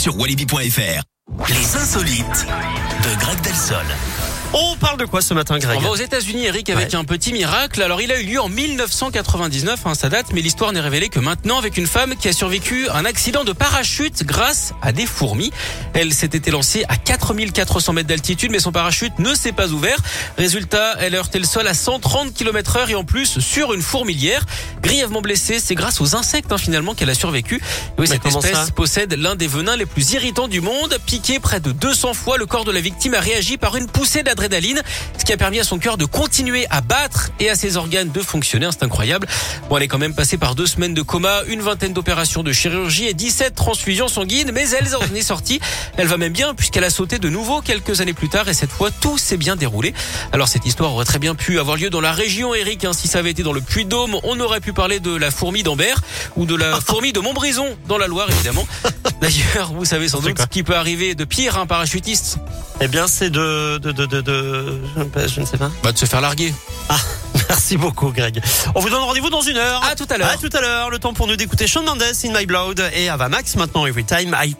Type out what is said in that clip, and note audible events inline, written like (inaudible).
sur walibi.fr. Les insolites de Greg Delsol. On parle de quoi ce matin, Greg On va aux États-Unis, Eric, avec Ouais. un petit miracle. Alors, il a eu lieu en 1999, hein, ça date, mais l'histoire n'est révélée que maintenant avec une femme qui a survécu à un accident de parachute grâce à des fourmis. Elle s'était lancée à 4400 mètres d'altitude, mais son parachute ne s'est pas ouvert. Résultat, elle a heurté le sol à 130 km heure et en plus sur une fourmilière. Grièvement blessée, c'est grâce aux insectes hein, finalement qu'elle a survécu. Et oui, Mais cette espèce possède l'un des venins les plus irritants du monde. Piqué près de 200 fois, le corps de la victime a réagi par une poussée d'adrénaline, ce qui a permis à son cœur de continuer à battre et à ses organes de fonctionner. C'est incroyable. Bon, elle est quand même passée par deux semaines de coma, une vingtaine d'opérations de chirurgie et 17 transfusions sanguines, mais elle en est sortie. Elle va même bien puisqu'elle a sauté de nouveau quelques années plus tard et cette fois tout s'est bien déroulé. Alors cette histoire aurait très bien pu avoir lieu dans la région, Eric. hein. si ça avait été dans le Puy-de-Dôme, on aurait pu parler de la fourmi d'Ambert ou de la (laughs) fourmi de Montbrison dans la Loire, évidemment. D'ailleurs, vous savez sans doute ce qui peut arriver de pire un parachutiste. Eh bien, c'est de, de, de, de, de- je ne sais pas. Bah, de se faire larguer. Ah, (laughs) merci beaucoup, Greg. On vous donne rendez-vous dans une heure. À tout à l'heure. À tout à l'heure. Le temps pour nous d'écouter Shawn Mendes, In My Blood et Ava Max maintenant, Every Time I